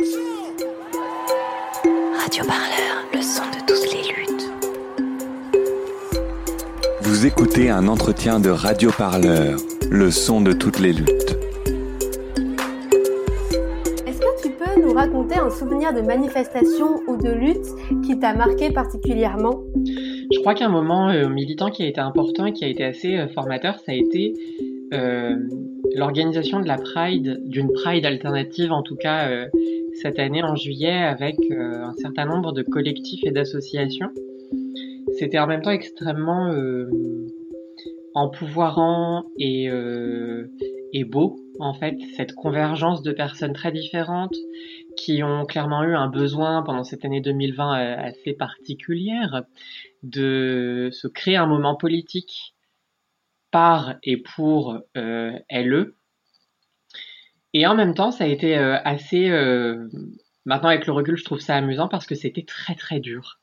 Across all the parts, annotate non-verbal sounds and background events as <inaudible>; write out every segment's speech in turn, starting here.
Radio Parleur, le son de toutes les luttes. Vous écoutez un entretien de Radio Parleur, le son de toutes les luttes. Est-ce que tu peux nous raconter un souvenir de manifestation ou de lutte qui t'a marqué particulièrement? Je crois qu'un moment euh, militant qui a été important et qui a été assez euh, formateur, ça a été euh, l'organisation de la Pride, d'une Pride alternative en tout cas euh, cette année en juillet avec euh, un certain nombre de collectifs et d'associations. C'était en même temps extrêmement euh, empouvoirant et, euh, et beau en fait, cette convergence de personnes très différentes qui ont clairement eu un besoin pendant cette année 2020 euh, assez particulière de se créer un moment politique par et pour euh, LE. Et en même temps, ça a été euh, assez... euh, maintenant, avec le recul, je trouve ça amusant parce que c'était très très dur.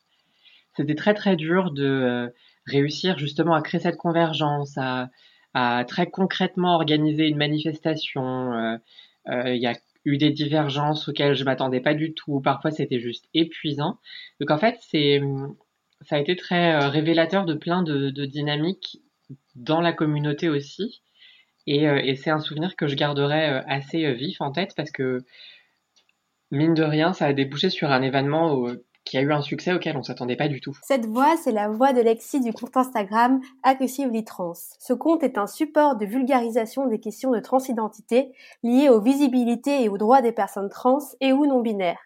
C'était très très dur de euh, réussir justement à créer cette convergence, à, à très concrètement organiser une manifestation. Il y a eu des divergences auxquelles je m'attendais pas du tout. Parfois, c'était juste épuisant. Donc en fait, c'est ça a été très révélateur de plein de, de dynamiques dans la communauté aussi. Et, euh, et c'est un souvenir que je garderai euh, assez euh, vif en tête parce que, mine de rien, ça a débouché sur un événement qui a eu un succès auquel on s'attendait pas du tout. Cette voix, c'est la voix de Lexi du compte Instagram Aggressively Trans. Ce compte est un support de vulgarisation des questions de transidentité liées aux visibilités et aux droits des personnes trans et ou non binaires.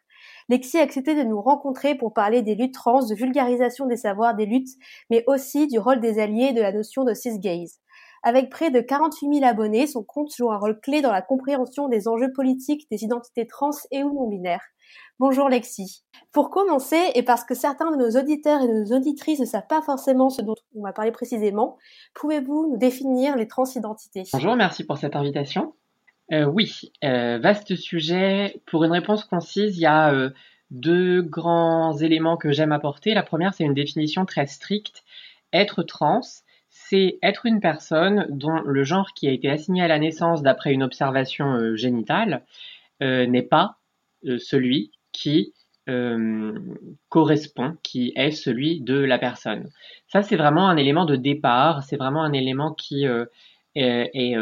Lexi a accepté de nous rencontrer pour parler des luttes trans, de vulgarisation des savoirs des luttes, mais aussi du rôle des alliés et de la notion de cisgaze. Avec près de 48 000 abonnés, son compte joue un rôle clé dans la compréhension des enjeux politiques des identités trans et ou non binaires. Bonjour Lexi. Pour commencer, et parce que certains de nos auditeurs et de nos auditrices ne savent pas forcément ce dont on va parler précisément, pouvez-vous nous définir les transidentités? Bonjour, merci pour cette invitation. Euh, oui, euh, vaste sujet. Pour une réponse concise, il y a euh, deux grands éléments que j'aime apporter. La première, c'est une définition très stricte. Être trans, c'est être une personne dont le genre qui a été assigné à la naissance d'après une observation euh, génitale euh, n'est pas euh, celui qui correspond, qui est celui de la personne. Ça, c'est vraiment un élément de départ. C'est vraiment un élément qui est, est,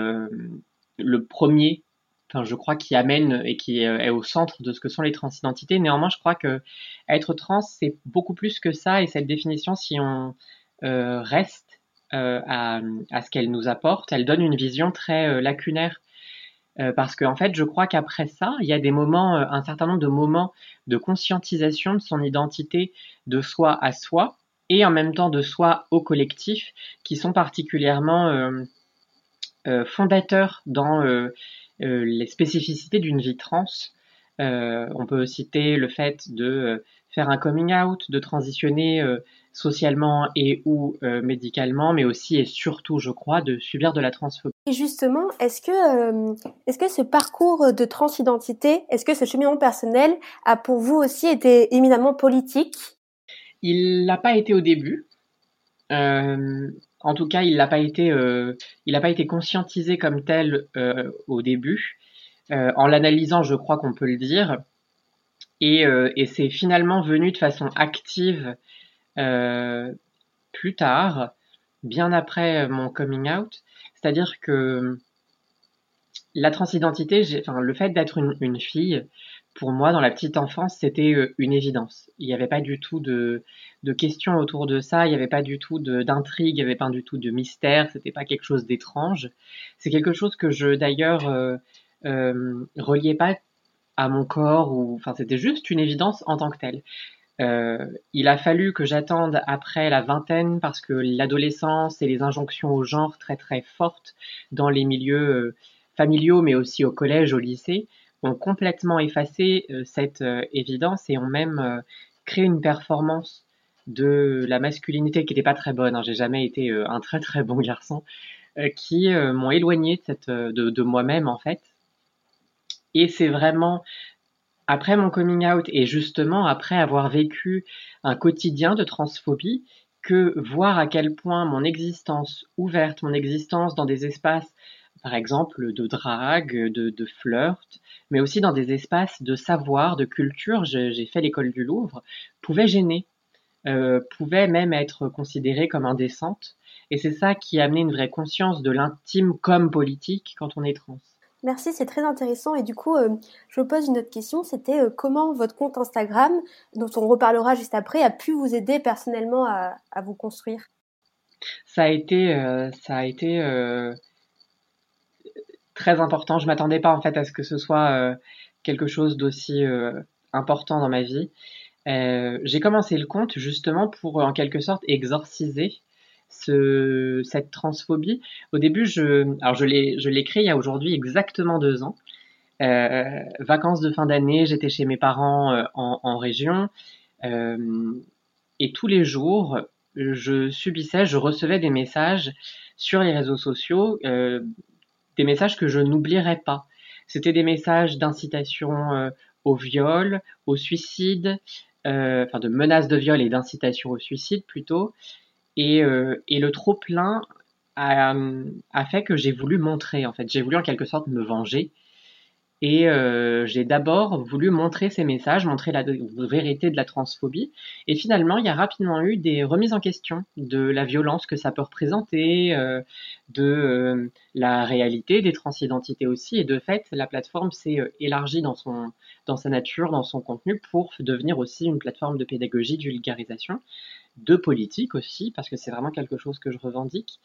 le premier, enfin, je crois, qui amène et qui est, au centre de ce que sont les transidentités. Néanmoins, je crois que être trans, c'est beaucoup plus que ça. Et cette définition, si on reste à, à ce qu'elle nous apporte, elle donne une vision très euh, lacunaire. Euh, parce qu'en fait, je crois qu'après ça, il y a des moments, euh, un certain nombre de moments de conscientisation de son identité de soi à soi, et en même temps de soi au collectif, qui sont particulièrement euh, euh, fondateurs dans euh, euh, les spécificités d'une vie trans. Euh, on peut citer le fait de euh, faire un coming out, de transitionner euh, socialement et ou euh, médicalement, mais aussi et surtout, je crois, de subir de la transphobie. Et justement, est-ce que, euh, est-ce que ce parcours de transidentité, est-ce que ce cheminement personnel a pour vous aussi été éminemment politique? Il l'a pas été au début. Euh, en tout cas, il n'a pas été, il n'a pas été conscientisé comme tel au début. Euh, en l'analysant, je crois qu'on peut le dire. Et, euh, et c'est finalement venu de façon active euh, plus tard, bien après mon coming out. C'est-à-dire que la transidentité, enfin, le fait d'être une, une fille, pour moi, dans la petite enfance, c'était euh, une évidence. Il n'y avait pas du tout de, de questions autour de ça, il n'y avait pas du tout d'intrigue, il n'y avait pas du tout de mystère, c'était pas quelque chose d'étrange. C'est quelque chose que je, d'ailleurs, euh, reliais pas à mon corps, ou, enfin, c'était juste une évidence en tant que telle. Euh, il a fallu que j'attende après la vingtaine parce que l'adolescence et les injonctions au genre très très fortes dans les milieux euh, familiaux mais aussi au collège, au lycée, ont complètement effacé euh, cette euh, évidence et ont même créé une performance de la masculinité qui n'était pas très bonne. Hein. J'ai jamais été un très très bon garçon, qui m'ont éloigné de, de moi-même en fait. Et c'est vraiment après mon coming out et justement après avoir vécu un quotidien de transphobie que voir à quel point mon existence ouverte, mon existence dans des espaces par exemple de drague, de, flirt, mais aussi dans des espaces de savoir, de culture, j'ai fait l'école du Louvre, pouvaient gêner, euh, pouvaient même être considérées comme indécentes. Et c'est ça qui a amené une vraie conscience de l'intime comme politique quand on est trans. Merci, c'est très intéressant. Et du coup, euh, je vous pose une autre question. C'était euh, comment votre compte Instagram, dont on reparlera juste après, a pu vous aider personnellement à, vous construire? Ça a été, euh, ça a été très important. Je m'attendais pas en fait à ce que ce soit quelque chose d'aussi important dans ma vie. J'ai commencé le compte justement pour en quelque sorte exorciser ce, cette transphobie. Au début, je, alors je l'ai, je l'ai créé il y a aujourd'hui exactement deux ans. Euh, vacances de fin d'année, j'étais chez mes parents euh, en, en, région euh, et tous les jours, je subissais, je recevais des messages sur les réseaux sociaux, euh, des messages que je n'oublierai pas. C'était des messages d'incitation euh, au viol, au suicide, enfin de menaces de viol et d'incitation au suicide plutôt, et, euh, et le trop plein a, a, fait que j'ai voulu montrer, en fait, j'ai voulu en quelque sorte me venger. Et euh, j'ai d'abord voulu montrer ces messages, montrer la vérité de la transphobie. Et finalement, il y a rapidement eu des remises en question de la violence que ça peut représenter, euh, de euh, la réalité des transidentités aussi. Et de fait, la plateforme s'est euh, élargie dans, son, dans sa nature, dans son contenu, pour devenir aussi une plateforme de pédagogie, de vulgarisation de politique aussi, parce que c'est vraiment quelque chose que je revendique.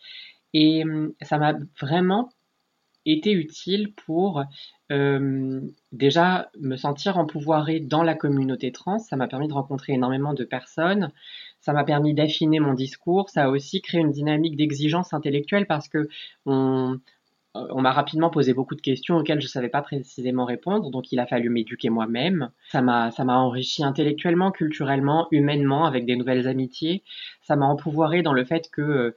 Et hum, ça m'a vraiment été utile pour euh, déjà me sentir empouvoirée dans la communauté trans. Ça m'a permis de rencontrer énormément de personnes. Ça m'a permis d'affiner mon discours. Ça a aussi créé une dynamique d'exigence intellectuelle parce que on, on m'a rapidement posé beaucoup de questions auxquelles je ne savais pas précisément répondre, donc il a fallu m'éduquer moi-même. Ça m'a, ça m'a enrichi intellectuellement, culturellement, humainement, avec des nouvelles amitiés. Ça m'a empouvoiré dans le fait que euh,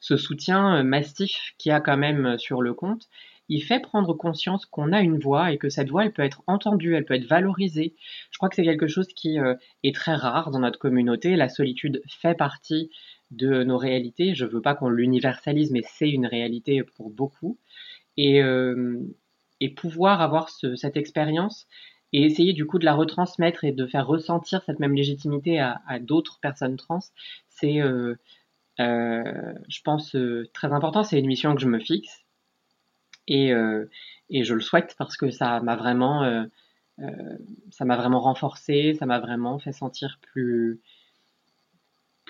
ce soutien euh, massif qu'il y a quand même euh, sur le compte, il fait prendre conscience qu'on a une voix et que cette voix, elle peut être entendue, elle peut être valorisée. Je crois que c'est quelque chose qui est très rare dans notre communauté. La solitude fait partie de nos réalités. Je veux pas qu'on l'universalise, mais c'est une réalité pour beaucoup. Et, euh, pouvoir avoir ce, cette expérience et essayer du coup de la retransmettre et de faire ressentir cette même légitimité à, d'autres personnes trans, c'est, euh, euh, je pense, très important. C'est une mission que je me fixe et, et je le souhaite parce que ça m'a vraiment, ça m'a vraiment renforcé, ça m'a vraiment fait sentir plus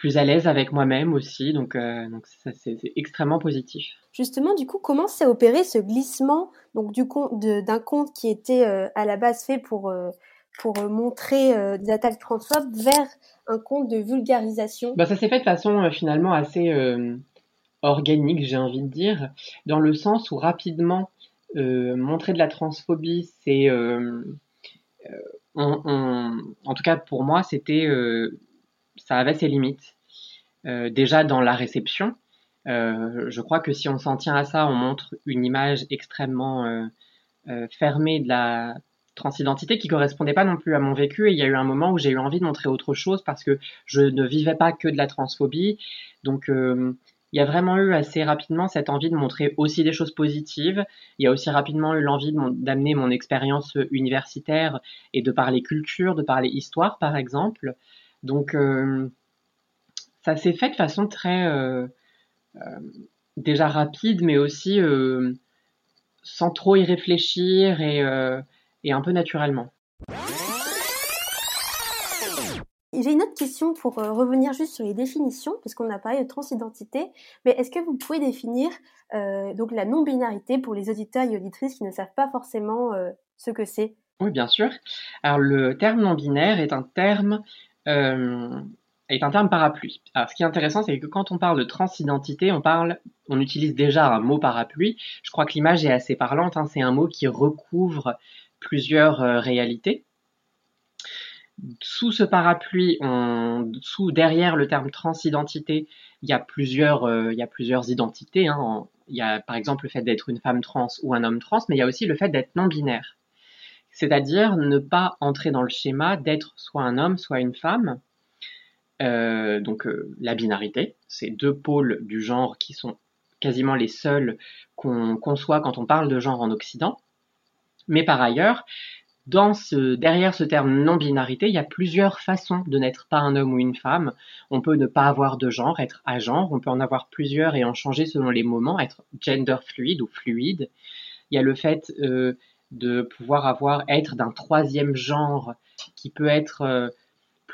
plus à l'aise avec moi-même aussi. Donc, euh, donc ça, c'est, extrêmement positif. Justement, du coup, comment s'est opéré ce glissement donc du compte, d'un compte qui était euh, à la base fait pour, euh, pour montrer des attaques transphobes vers un compte de vulgarisation? Bah, Ça s'est fait de façon finalement assez organique, j'ai envie de dire, dans le sens où rapidement montrer de la transphobie, c'est... On, on, en tout cas pour moi, c'était ça avait ses limites. Euh, déjà dans la réception, euh, je crois que si on s'en tient à ça, on montre une image extrêmement euh, euh, fermée de la transidentité qui correspondait pas non plus à mon vécu et il y a eu un moment où j'ai eu envie de montrer autre chose parce que je ne vivais pas que de la transphobie donc euh, il y a vraiment eu assez rapidement cette envie de montrer aussi des choses positives. Il y a aussi rapidement eu l'envie d'amener mon expérience universitaire et de parler culture, de parler histoire par exemple. Donc euh, ça s'est fait de façon très euh, euh, déjà rapide, mais aussi euh, sans trop y réfléchir et, et un peu naturellement. J'ai une autre question pour revenir juste sur les définitions, puisqu'on a parlé de transidentité, mais est-ce que vous pouvez définir donc la non-binarité pour les auditeurs et auditrices qui ne savent pas forcément ce que c'est? Oui, bien sûr. Alors le terme non-binaire est un terme est un terme parapluie. Alors, ce qui est intéressant, c'est que quand on parle de transidentité, on parle, on utilise déjà un mot parapluie. Je crois que l'image est assez parlante. Hein. C'est un mot qui recouvre plusieurs euh, réalités. Sous ce parapluie, sous derrière le terme transidentité, il y a plusieurs, euh, identités. Hein. Il y a par exemple le fait d'être une femme trans ou un homme trans, mais il y a aussi le fait d'être non binaire. C'est-à-dire ne pas entrer dans le schéma d'être soit un homme, soit une femme, euh, donc euh, la binarité, c'est deux pôles du genre qui sont quasiment les seuls qu'on conçoit quand on parle de genre en Occident. Mais par ailleurs, dans ce, derrière ce terme non-binarité, il y a plusieurs façons de n'être pas un homme ou une femme. On peut ne pas avoir de genre, être à genre. On peut en avoir plusieurs et en changer selon les moments, être gender fluide ou fluide. Il y a le fait euh, de pouvoir avoir être d'un troisième genre qui peut être euh,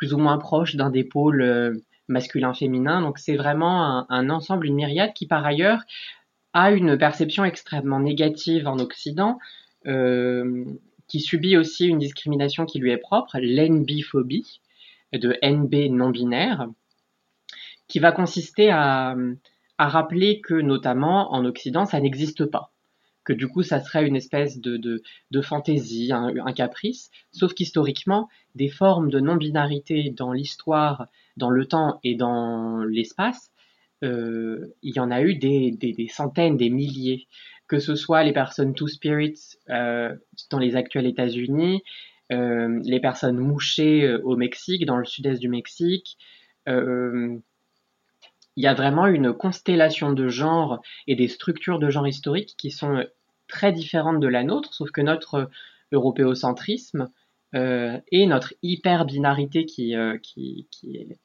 plus ou moins proche d'un des pôles euh, masculin-féminin. Donc c'est vraiment un, ensemble, une myriade qui par ailleurs a une perception extrêmement négative en Occident. Euh, qui subit aussi une discrimination qui lui est propre, l'NB-phobie, de NB non-binaire, qui va consister à, rappeler que notamment en Occident, ça n'existe pas. Que du coup, ça serait une espèce de, de, de fantaisie, un, caprice, sauf qu'historiquement, des formes de non-binarité dans l'histoire, dans le temps et dans l'espace, euh, il y en a eu des, des, des, centaines, des milliers que ce soit les personnes Two Spirits euh, dans les actuels États-Unis, euh, les personnes mouchées euh, au Mexique, dans le sud-est du Mexique. Euh, il y a vraiment une constellation de genres et des structures de genre historiques qui sont très différentes de la nôtre, sauf que notre européocentrisme euh, et notre hyper-binarité qui, est,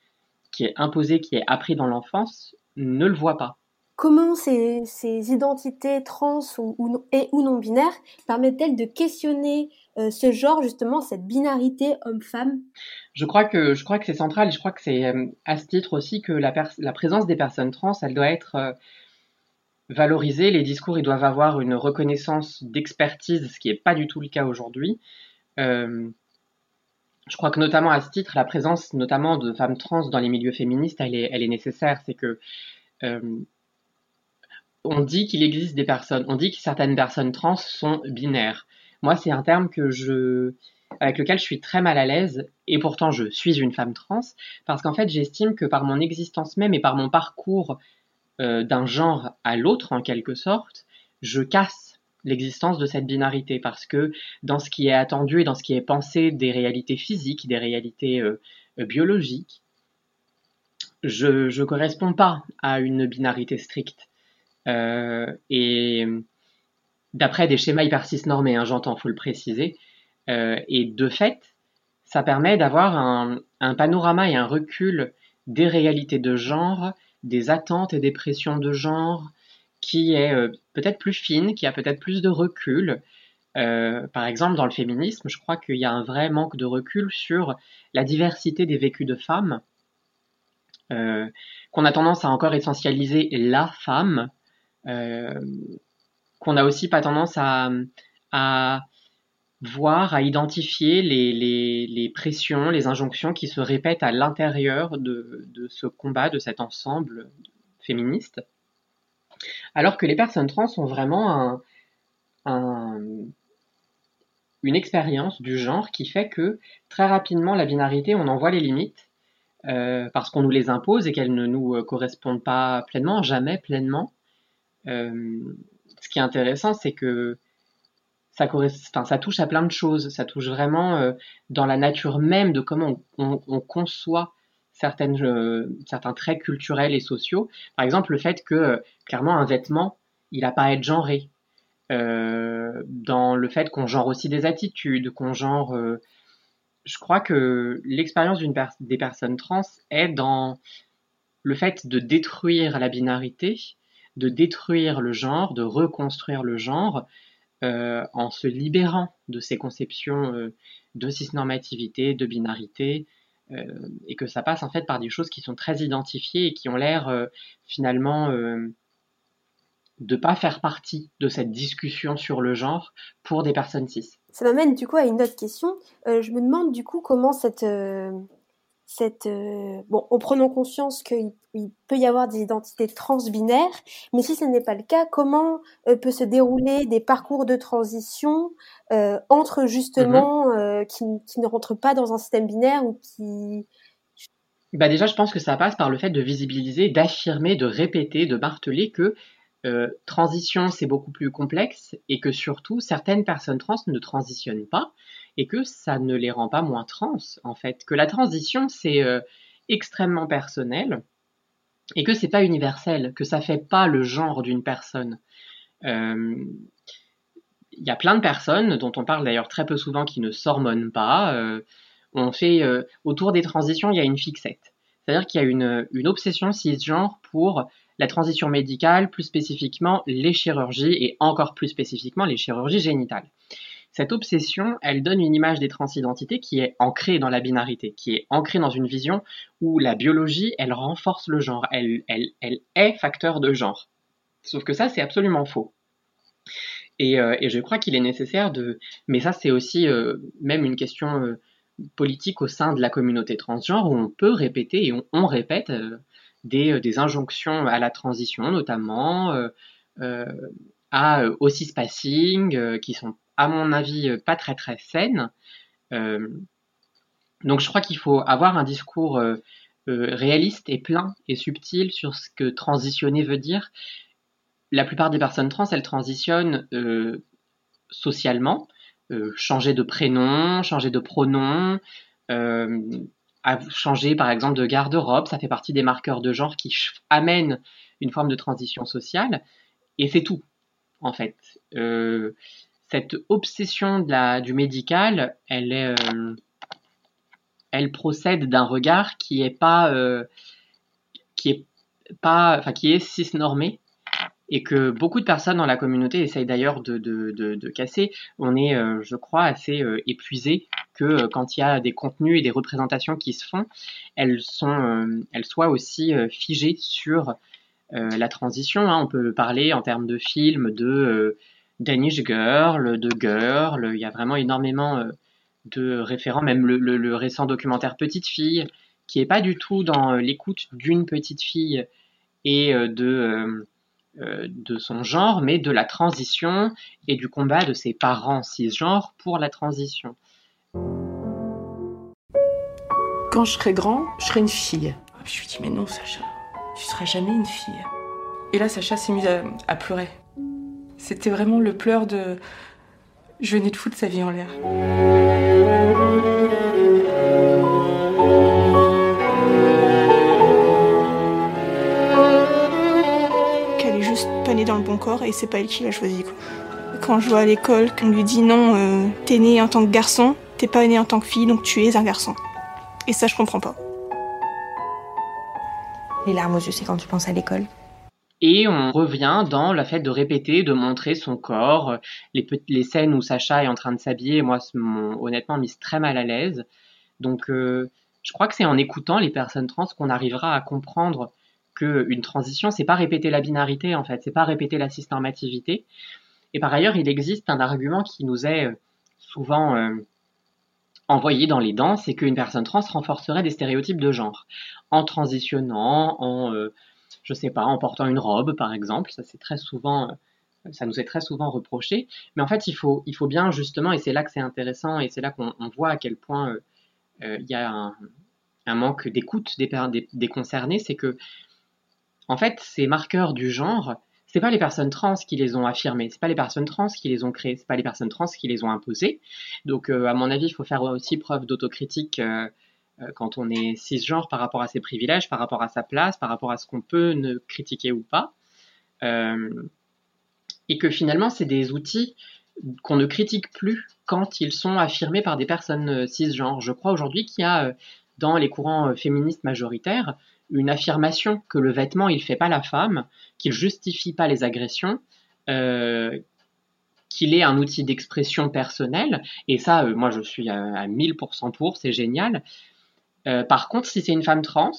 imposée, qui est appris dans l'enfance, ne le voit pas comment ces, identités trans ou, et ou non binaires permettent-elles de questionner euh, ce genre justement cette binarité homme-femme? Je crois que que c'est central je crois que c'est euh, à ce titre aussi que la, présence des personnes trans, elle doit être euh, valorisée. Les discours, ils doivent avoir une reconnaissance d'expertise, ce qui n'est pas du tout le cas aujourd'hui. Je crois que notamment à ce titre, la présence notamment de femmes trans dans les milieux féministes, elle est, nécessaire. C'est que on dit qu'il existe des personnes, on dit que certaines personnes trans sont binaires. Moi, c'est un terme que je, avec lequel je suis très mal à l'aise, et pourtant je suis une femme trans, parce qu'en fait, j'estime que par mon existence même et par mon parcours euh, d'un genre à l'autre, en quelque sorte, je casse l'existence de cette binarité, parce que dans ce qui est attendu et dans ce qui est pensé des réalités physiques, des réalités euh, biologiques, je ne corresponds pas à une binarité stricte. Euh, et d'après des schémas hyper normés, hein, j'entends, faut le préciser. Euh, et de fait, ça permet d'avoir un, panorama et un recul des réalités de genre, des attentes et des pressions de genre, qui est euh, peut-être plus fine, qui a peut-être plus de recul. Par exemple, dans le féminisme, je crois qu'il y a un vrai manque de recul sur la diversité des vécus de femmes, qu'on a tendance à encore essentialiser la femme, qu'on a aussi pas tendance à, voir, à identifier les, pressions, les injonctions qui se répètent à l'intérieur de, ce combat, de cet ensemble féministe. Alors que les personnes trans ont vraiment un, un, une expérience du genre qui fait que très rapidement la binarité, on en voit les limites euh, parce qu'on nous les impose et qu'elles ne nous correspondent pas pleinement, jamais pleinement. Euh, ce qui est intéressant, c'est que ça, touche à plein de choses. Ça touche vraiment euh, dans la nature même de comment on, on, on conçoit euh, certains traits culturels et sociaux. Par exemple, le fait que clairement un vêtement, il n'a pas à être genré. Dans le fait qu'on genre aussi des attitudes, qu'on genre. je crois que l'expérience des personnes trans est dans le fait de détruire la binarité de détruire le genre, de reconstruire le genre, euh, en se libérant de ces conceptions euh, de cisnormativité, de binarité, euh, et que ça passe en fait par des choses qui sont très identifiées et qui ont l'air finalement de pas faire partie de cette discussion sur le genre pour des personnes cis. Ça m'amène du coup à une autre question. je me demande du coup comment cette cette euh, bon en prenant conscience qu'il peut y avoir des identités transbinaires mais si ce n'est pas le cas comment euh, peut se dérouler des parcours de transition euh, entre justement qui, qui, ne rentrent pas dans un système binaire ou qui bah déjà je pense que ça passe par le fait de visibiliser d'affirmer de répéter de marteler que transition c'est beaucoup plus complexe et que surtout certaines personnes trans ne transitionnent pas et que ça ne les rend pas moins trans, en fait. Que la transition, c'est euh, extrêmement personnel et que c'est pas universel, que ça fait pas le genre d'une personne. Euh, il y a plein de personnes dont on parle d'ailleurs très peu souvent qui ne s'hormonent pas. Euh, on fait euh, autour des transitions, il y a une fixette. C'est-à-dire qu'il y a une, une obsession cisgenre pour la transition médicale, plus spécifiquement les chirurgies et encore plus spécifiquement les chirurgies génitales. Cette obsession, elle donne une image des transidentités qui est ancrée dans la binarité, qui est ancrée dans une vision où la biologie, elle renforce le genre, elle, est facteur de genre. Sauf que ça, c'est absolument faux. Et, euh, je crois qu'il est nécessaire de... Mais ça, c'est aussi euh, même une question euh, politique au sein de la communauté transgenre où on peut répéter et on, on répète des, des, injonctions à la transition, notamment à, au cispassing, qui sont à mon avis, euh, pas très très saine. Euh, donc je crois qu'il faut avoir un discours euh, réaliste et plein et subtil sur ce que transitionner veut dire. La plupart des personnes trans, elles transitionnent socialement, changer de prénom, changer de pronom, changer par exemple de garde-robe, ça fait partie des marqueurs de genre qui amènent une forme de transition sociale, et c'est tout en fait cette obsession du médical, euh, elle procède d'un regard qui est pas, euh, qui est enfin qui est cisnormé et que beaucoup de personnes dans la communauté essayent d'ailleurs de, casser. On est, euh, je crois, assez épuisé que quand il y a des contenus et des représentations qui se font, elles soient aussi figées sur la transition. Hein. On peut parler en termes de films, de Danish Girl, de Girl, il y a vraiment énormément euh, de référents, même le, récent documentaire Petite Fille, qui est pas du tout dans euh, l'écoute d'une petite fille et euh, de, de son genre, mais de la transition et du combat de ses parents cisgenres pour la transition. Quand je serai grand, je serai une fille. Je lui dis mais non Sacha, tu seras jamais une fille. Et là Sacha s'est mis à pleurer. C'était vraiment le pleur de. Je venais de foutre sa vie en l'air. Qu'elle est juste pas née dans le bon corps et c'est pas elle qui l'a choisi. Quoi. Quand je vois à l'école qu'on lui dit non, euh, t'es né en tant que garçon, t'es pas né en tant que fille, donc tu es un garçon. Et ça, je comprends pas. Les larmes aux yeux, c'est quand tu penses à l'école et on revient dans le fait de répéter, de montrer son corps, les, scènes où Sacha est en train de s'habiller, moi, m'ont honnêtement mis très mal à l'aise. Donc, euh, je crois que c'est en écoutant les personnes trans qu'on arrivera à comprendre qu'une transition, c'est pas répéter la binarité, en fait, c'est pas répéter la cisnormativité. Et par ailleurs, il existe un argument qui nous est euh, souvent euh, envoyé dans les dents, c'est qu'une personne trans renforcerait des stéréotypes de genre en transitionnant, en je sais pas, en portant une robe, par exemple. Ça, c'est très souvent, euh, ça nous est très souvent reproché. Mais en fait, il faut, bien justement, et c'est là que c'est intéressant, et c'est là qu'on voit à quel point euh, euh, il y a un, manque d'écoute des, des, concernés, c'est que, en fait, ces marqueurs du genre, c'est pas les personnes trans qui les ont affirmés, c'est pas les personnes trans qui les ont créés, c'est pas les personnes trans qui les ont imposés. Donc, à mon avis, il faut faire aussi preuve d'autocritique quand on est cisgenre par rapport à ses privilèges, par rapport à sa place, par rapport à ce qu'on peut ne critiquer ou pas. Euh, et que finalement, c'est des outils qu'on ne critique plus quand ils sont affirmés par des personnes euh, cisgenres. Je crois aujourd'hui qu'il y a dans les courants féministes majoritaires une affirmation que le vêtement il fait pas la femme, qu'il justifie pas les agressions, euh, qu'il est un outil d'expression personnelle. Et ça, moi je suis à, à 1000% pour, c'est génial. Euh, par contre, si c'est une femme trans,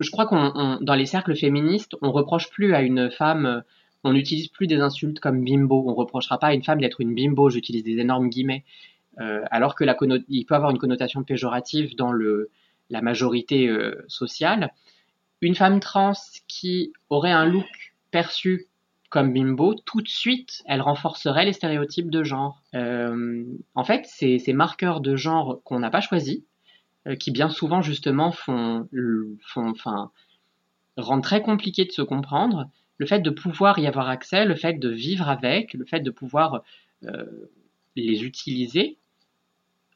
je crois qu'on dans les cercles féministes, on reproche plus à une femme, on n'utilise plus des insultes comme bimbo. On reprochera pas à une femme d'être une bimbo. J'utilise des énormes guillemets, euh, alors que la il peut avoir une connotation péjorative dans le la majorité euh, sociale. Une femme trans qui aurait un look perçu comme bimbo, tout de suite, elle renforcerait les stéréotypes de genre. en fait, ces marqueurs de genre qu'on n'a pas choisis, euh, qui bien souvent justement font, font, rendent très compliqué de se comprendre. Le fait de pouvoir y avoir accès, le fait de vivre avec, le fait de pouvoir euh, les utiliser,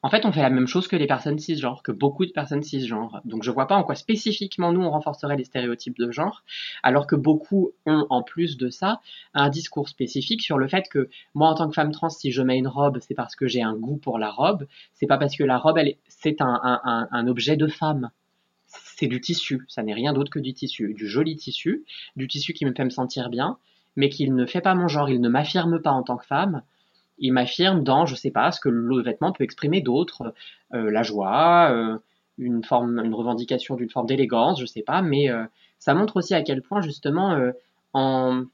en fait, on fait la même chose que les personnes cisgenres, que beaucoup de personnes cisgenres. Donc, je vois pas en quoi spécifiquement nous on renforcerait les stéréotypes de genre, alors que beaucoup ont, en plus de ça, un discours spécifique sur le fait que moi, en tant que femme trans, si je mets une robe, c'est parce que j'ai un goût pour la robe. C'est pas parce que la robe, elle, c'est un, un, un objet de femme. C'est du tissu. Ça n'est rien d'autre que du tissu, du joli tissu, du tissu qui me fait me sentir bien, mais qui ne fait pas mon genre. Il ne m'affirme pas en tant que femme il m'affirme dans, je sais pas, ce que le vêtement peut exprimer d'autre, euh, la joie, euh, une forme, une revendication d'une forme d'élégance, je sais pas, mais euh, ça montre aussi à quel point justement en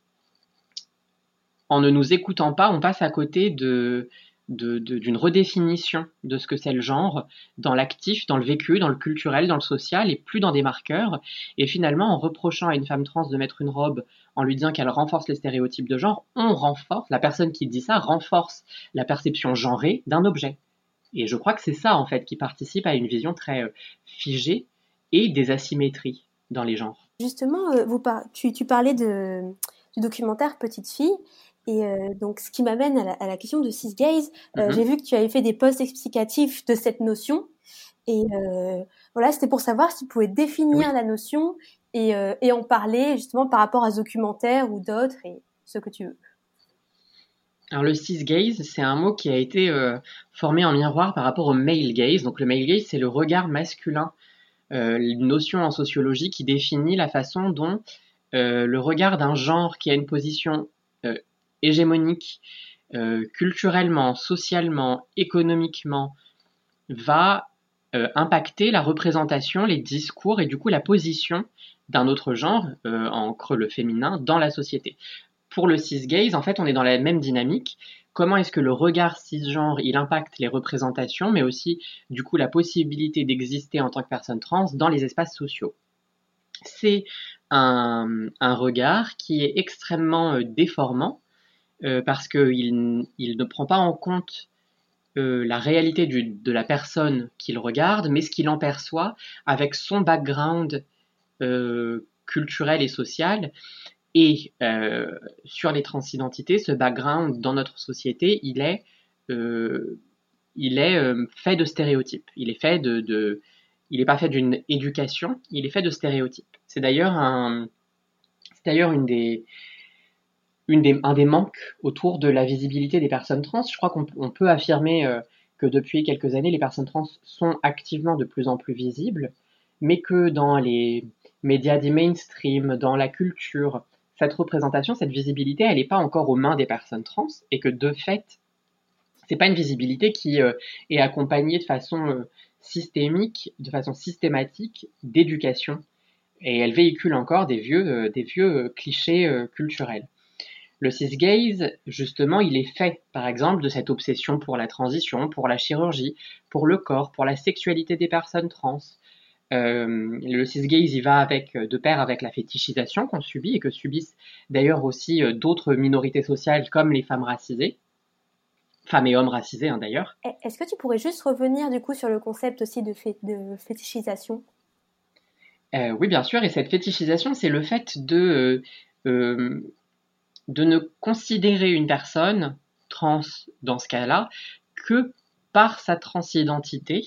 en ne nous écoutant pas, on passe à côté de d'une redéfinition de ce que c'est le genre dans l'actif, dans le vécu, dans le culturel, dans le social et plus dans des marqueurs. Et finalement, en reprochant à une femme trans de mettre une robe, en lui disant qu'elle renforce les stéréotypes de genre, on renforce, la personne qui dit ça renforce la perception genrée d'un objet. Et je crois que c'est ça, en fait, qui participe à une vision très euh, figée et des asymétries dans les genres. Justement, euh, vous tu, tu, parlais de, du documentaire Petite fille. Et euh, donc, ce qui m'amène à, la, question de Cis Gaze, euh, mhm. j'ai vu que tu avais fait des posts explicatifs de cette notion. Et euh, voilà, c'était pour savoir si tu pouvais définir la notion et, et, en parler justement par rapport à ce documentaire ou d'autres et ce que tu veux. Alors le cis gaze, c'est un mot qui a été formé en miroir par rapport au male gaze. Donc le male gaze, c'est le regard masculin, une notion en sociologie qui définit la façon dont le regard d'un genre qui a une position hégémonique euh, culturellement, socialement, économiquement, va euh, impacter la représentation, les discours et du coup la position d'un autre genre, euh, en creux le féminin, dans la société. Pour le cisgaze, en fait, on est dans la même dynamique. Comment est-ce que le regard cisgenre, il impacte les représentations, mais aussi, du coup, la possibilité d'exister en tant que personne trans dans les espaces sociaux? C'est un, un, regard qui est extrêmement déformant, euh, parce qu'il il ne prend pas en compte euh, la réalité de la personne qu'il regarde, mais ce qu'il en perçoit avec son background euh, culturel et social. Et sur les transidentités, ce background dans notre société, il est, fait de stéréotypes. Il est fait de, il n'est pas fait d'une éducation, il est fait de stéréotypes. C'est d'ailleurs une des, un des manques autour de la visibilité des personnes trans. Je crois qu'on peut affirmer euh, que depuis quelques années, les personnes trans sont activement de plus en plus visibles, mais que dans les médias des mainstream, dans la culture, cette représentation, cette visibilité, elle n'est pas encore aux mains des personnes trans, et que de fait, c'est pas une visibilité qui euh, est accompagnée de façon euh, systémique, de façon systématique d'éducation, et elle véhicule encore des vieux, des vieux clichés culturels. Le cisgaze, justement, il est fait, par exemple, de cette obsession pour la transition, pour la chirurgie, pour le corps, pour la sexualité des personnes trans. Euh, le cisgaze, il va avec, de pair avec la fétichisation qu'on subit et que subissent d'ailleurs aussi euh, d'autres minorités sociales comme les femmes racisées, femmes et hommes racisés hein, d'ailleurs. Est-ce que tu pourrais juste revenir du coup sur le concept aussi de, de fétichisation? Euh, Oui, bien sûr. Et cette fétichisation, c'est le fait de euh, de ne considérer une personne trans dans ce cas-là que par sa transidentité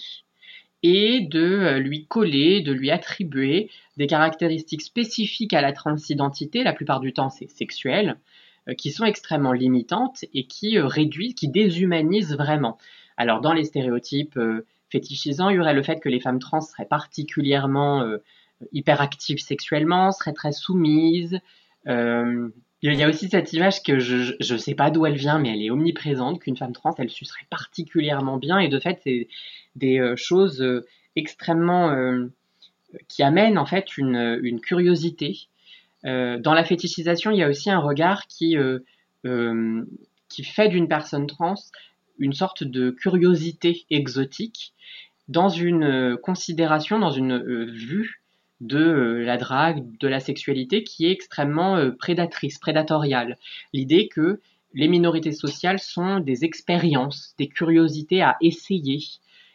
et de euh, lui coller, de lui attribuer des caractéristiques spécifiques à la transidentité, la plupart du temps c'est sexuel, euh, qui sont extrêmement limitantes et qui euh, réduisent, qui déshumanisent vraiment. Alors dans les stéréotypes fétichisants, il y aurait le fait que les femmes trans seraient particulièrement hyperactives sexuellement, seraient très soumises, il y a aussi cette image que je ne sais pas d'où elle vient, mais elle est omniprésente, qu'une femme trans, elle sucerait particulièrement bien. Et de fait, c'est des euh, choses euh, extrêmement... Euh, qui amènent en fait une, une curiosité. dans la fétichisation, il y a aussi un regard qui, qui fait d'une personne trans une sorte de curiosité exotique dans une considération, dans une vue de euh, la drague, de la sexualité qui est extrêmement euh, prédatrice, prédatoriale. L'idée que les minorités sociales sont des expériences, des curiosités à essayer.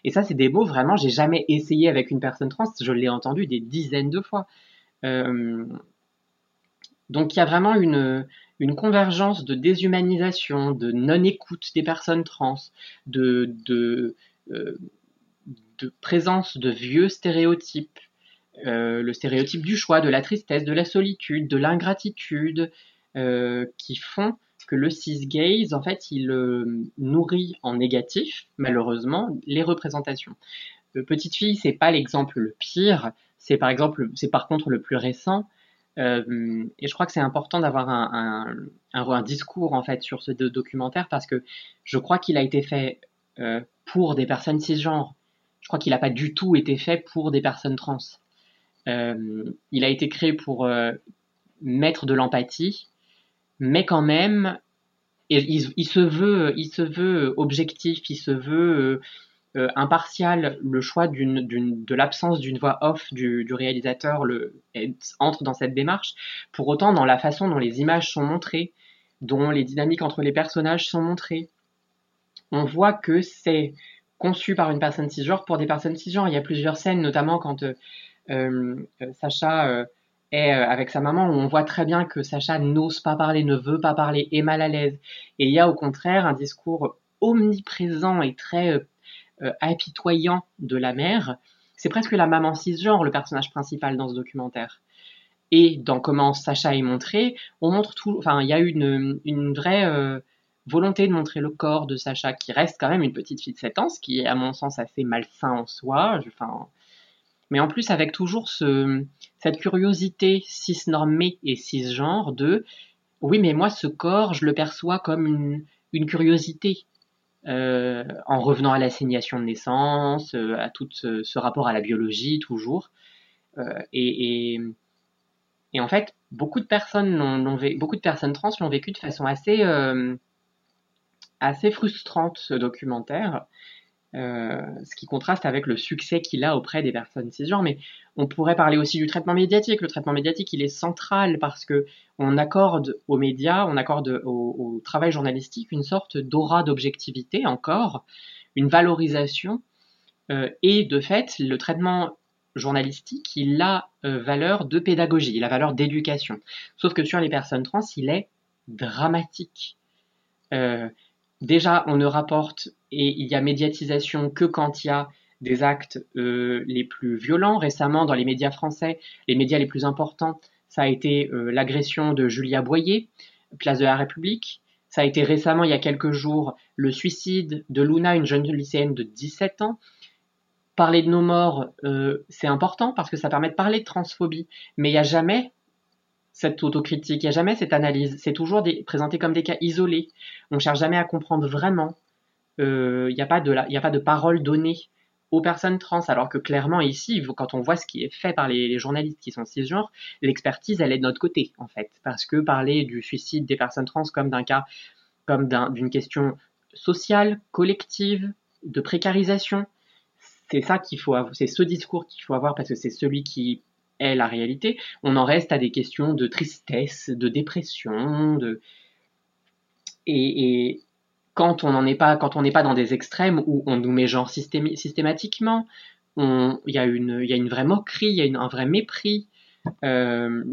Et ça, c'est des mots vraiment, j'ai jamais essayé avec une personne trans, je l'ai entendu des dizaines de fois. Euh, donc il y a vraiment une, convergence de déshumanisation, de non-écoute des personnes trans, de présence de vieux stéréotypes, le stéréotype du choix, de la tristesse, de la solitude, de l'ingratitude, qui font que le cis-gaze, en fait, il nourrit en négatif, malheureusement, les représentations. Petite fille, c'est pas l'exemple le pire, c'est par exemple, c'est par contre le plus récent. Euh, et je crois que c'est important d'avoir un, discours en fait sur ce documentaire parce que je crois qu'il a été fait euh, pour des personnes cisgenres. Je crois qu'il n'a pas du tout été fait pour des personnes trans. Euh, il a été créé pour mettre de l'empathie, mais quand même, il, se veut, il se veut objectif, il se veut euh, impartial, le choix de l'absence d'une voix off du, réalisateur entre dans cette démarche. Pour autant, dans la façon dont les images sont montrées, dont les dynamiques entre les personnages sont montrées, on voit que c'est conçu par une personne cisgenre pour des personnes cisgenres. Il y a plusieurs scènes, notamment quand euh, euh, Sacha est avec sa maman, où on voit très bien que Sacha n'ose pas parler, ne veut pas parler, est mal à l'aise. Et il y a au contraire un discours omniprésent et très euh, apitoyant de la mère. C'est presque la maman cisgenre, le personnage principal dans ce documentaire. Et dans comment Sacha est montré, on montre tout. Enfin, il y a une, vraie euh, volonté de montrer le corps de Sacha, qui reste quand même une petite fille de 7 ans, ce qui est à mon sens assez malsain en soi. Enfin, mais en plus avec toujours ce, cette curiosité cisnormée et cisgenre de oui, mais moi ce corps, je le perçois comme une, curiosité. Euh, en revenant à l'assignation de naissance, euh, à tout ce, rapport à la biologie toujours. Euh, et, en fait, beaucoup de personnes beaucoup de personnes trans l'ont vécu de façon assez assez frustrante ce documentaire euh, ce qui contraste avec le succès qu'il a auprès des personnes cisgenres. Mais on pourrait parler aussi du traitement médiatique. Le traitement médiatique, il est central parce que on accorde aux médias, on accorde au, travail journalistique une sorte d'aura d'objectivité encore, une valorisation. Euh, et de fait, le traitement journalistique, il a euh, valeur de pédagogie, il a valeur d'éducation. Sauf que sur les personnes trans, il est dramatique. Déjà, on ne rapporte et il y a médiatisation que quand il y a des actes euh, les plus violents. Récemment, dans les médias français, les médias les plus importants, ça a été euh, l'agression de Julia Boyer, place de la République. Ça a été récemment, il y a quelques jours, le suicide de Luna, une jeune lycéenne de 17 ans. Parler de nos morts, euh, c'est important parce que ça permet de parler de transphobie, mais il n'y a jamais cette autocritique, il n'y a jamais cette analyse. C'est toujours présenté comme des cas isolés. On ne cherche jamais à comprendre vraiment. Euh, il n'y a pas de a pas de parole donnée aux personnes trans, alors que clairement ici, quand on voit ce qui est fait par les, journalistes qui sont cisgenres, l'expertise elle est de notre côté en fait, parce que parler du suicide des personnes trans comme d'un cas, comme d'une question sociale, collective, de précarisation, c'est ça qu'il faut, c'est ce discours qu'il faut avoir parce que c'est celui qui la réalité, on en reste à des questions de tristesse, de dépression, de et, quand on n'en est pas, quand on n'est pas dans des extrêmes où on nous met genre systématiquement, il y a une, il y a une vraie moquerie, il y a un vrai mépris euh,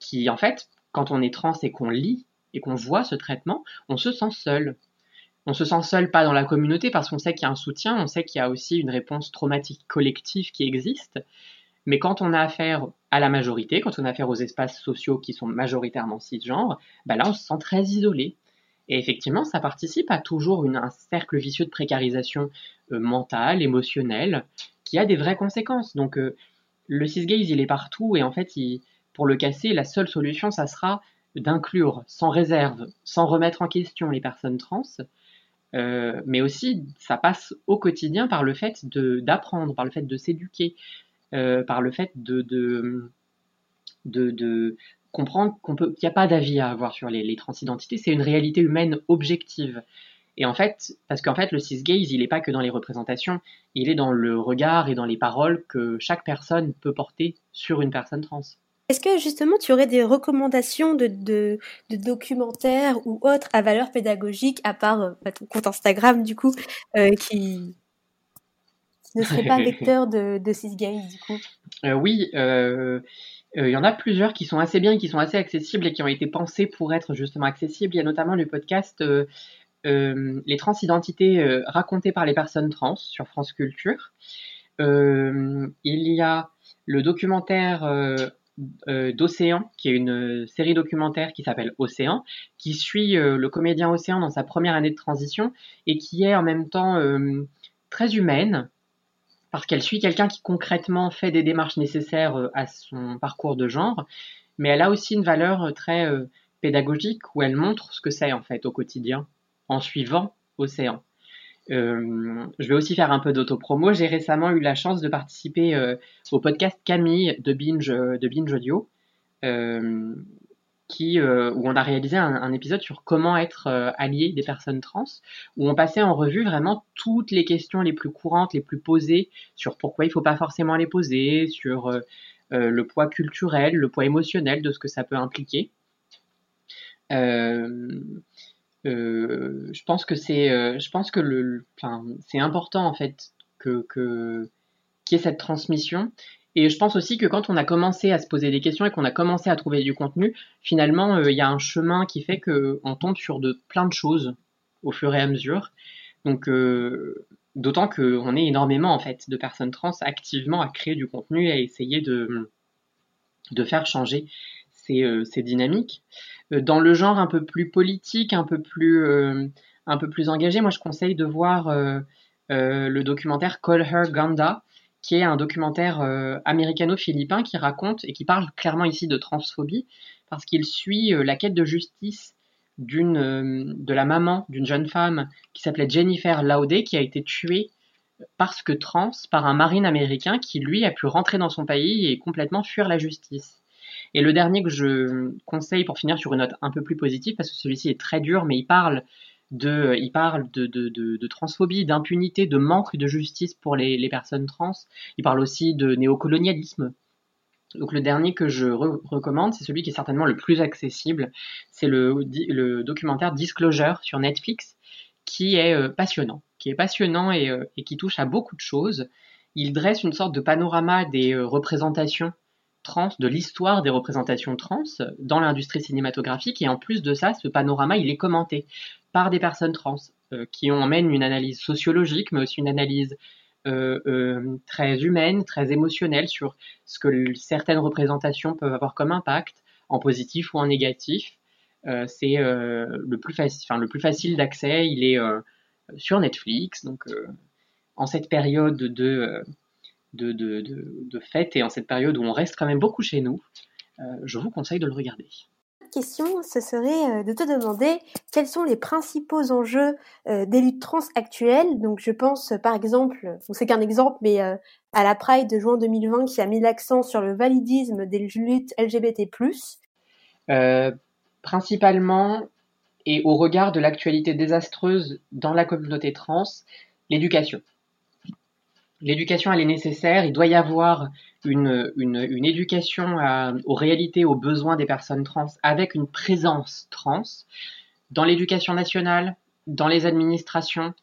qui en fait, quand on est trans et qu'on lit et qu'on voit ce traitement, on se sent seul. On se sent seul pas dans la communauté parce qu'on sait qu'il y a un soutien, on sait qu'il y a aussi une réponse traumatique collective qui existe, mais quand on a affaire à la majorité, quand on a affaire aux espaces sociaux qui sont majoritairement cisgenres, bah là on se sent très isolé. Et effectivement, ça participe à toujours un cercle vicieux de précarisation euh, mentale, émotionnelle, qui a des vraies conséquences. Donc euh, le cisgaze, il est partout et en fait, pour le casser, la seule solution, ça sera d'inclure sans réserve, sans remettre en question les personnes trans, euh, mais aussi ça passe au quotidien par le fait d'apprendre, par le fait de s'éduquer, par le fait de, comprendre qu'il n'y a pas d'avis à avoir sur les, transidentités, c'est une réalité humaine objective. Et en fait, parce qu'en fait, le cisgaze, il n'est pas que dans les représentations, il est dans le regard et dans les paroles que chaque personne peut porter sur une personne trans. Est-ce que justement tu aurais des recommandations de, de, documentaires ou autres à valeur pédagogique, à part euh, bah, ton compte Instagram du coup, euh, qui, ne serait pas <laughs> vecteur de, de cisgaze du coup euh, Oui, euh, euh, il y en a plusieurs qui sont assez bien, qui sont assez accessibles et qui ont été pensés pour être justement accessibles. Il y a notamment le podcast les transidentités racontées par les personnes trans sur France Culture. il y a le documentaire d'Océan, qui est une série documentaire qui s'appelle Océan, qui suit le comédien Océan dans sa première année de transition et qui est en même temps très humaine, parce qu'elle suit quelqu'un qui concrètement fait des démarches nécessaires euh, à son parcours de genre, mais elle a aussi une valeur euh, très euh, pédagogique où elle montre ce que c'est en fait au quotidien en suivant Océan. je vais aussi faire un peu d'autopromo. J'ai récemment eu la chance de participer au podcast Camille de Binge, de Binge Audio, euh, où on a réalisé un, épisode sur comment être euh, allié des personnes trans, où on passait en revue vraiment toutes les questions les plus courantes, les plus posées, sur pourquoi il ne faut pas forcément les poser, sur euh, le poids culturel, le poids émotionnel de ce que ça peut impliquer. je pense que c'est important en fait que, que qu'il y ait cette transmission et je pense aussi que quand on a commencé à se poser des questions et qu'on a commencé à trouver du contenu, finalement, euh, il y a un chemin qui fait qu'on tombe sur de plein de choses au fur et à mesure. Donc, euh, d'autant qu'on est énormément en fait de personnes trans activement à créer du contenu et à essayer de, de faire changer ces, euh, ces dynamiques. Dans le genre un peu plus politique, un peu plus, un peu plus engagé, moi je conseille de voir le documentaire Call Her Ganda qui est un documentaire euh, américano-philippin qui raconte et qui parle clairement ici de transphobie parce qu'il suit euh, la quête de justice euh, de la maman d'une jeune femme qui s'appelait Jennifer Laude qui a été tuée parce que trans par un marine américain qui lui a pu rentrer dans son pays et complètement fuir la justice. Et le dernier que je conseille pour finir sur une note un peu plus positive parce que celui-ci est très dur mais il parle de, il parle de, transphobie, d'impunité, de manque de justice pour les, personnes trans. Il parle aussi de néocolonialisme. Donc le dernier que je recommande, c'est celui qui est certainement le plus accessible. C'est le, documentaire Disclosure sur Netflix, qui est euh, passionnant, qui est passionnant et, euh, et, qui touche à beaucoup de choses. Il dresse une sorte de panorama des euh, représentations trans, de l'histoire des représentations trans dans l'industrie cinématographique. Et en plus de ça, ce panorama, il est commenté par des personnes trans euh, qui emmènent une analyse sociologique, mais aussi une analyse euh, euh, très humaine, très émotionnelle sur ce que certaines représentations peuvent avoir comme impact, en positif ou en négatif. c'est le le plus facile d'accès. Il est sur Netflix, donc en cette période de de, de, de, fête et en cette période où on reste quand même beaucoup chez nous, je vous conseille de le regarder question, ce serait euh, de te demander quels sont les principaux enjeux euh, des luttes trans actuelles. Donc je pense par exemple, c'est qu'un exemple, mais euh, à la Pride de juin 2020 qui a mis l'accent sur le validisme des luttes LGBT+. principalement, et au regard de l'actualité désastreuse dans la communauté trans, l'éducation l'éducation, elle est nécessaire. Il doit y avoir une, une, éducation aux réalités, aux besoins des personnes trans avec une présence trans dans l'éducation nationale, dans les administrations,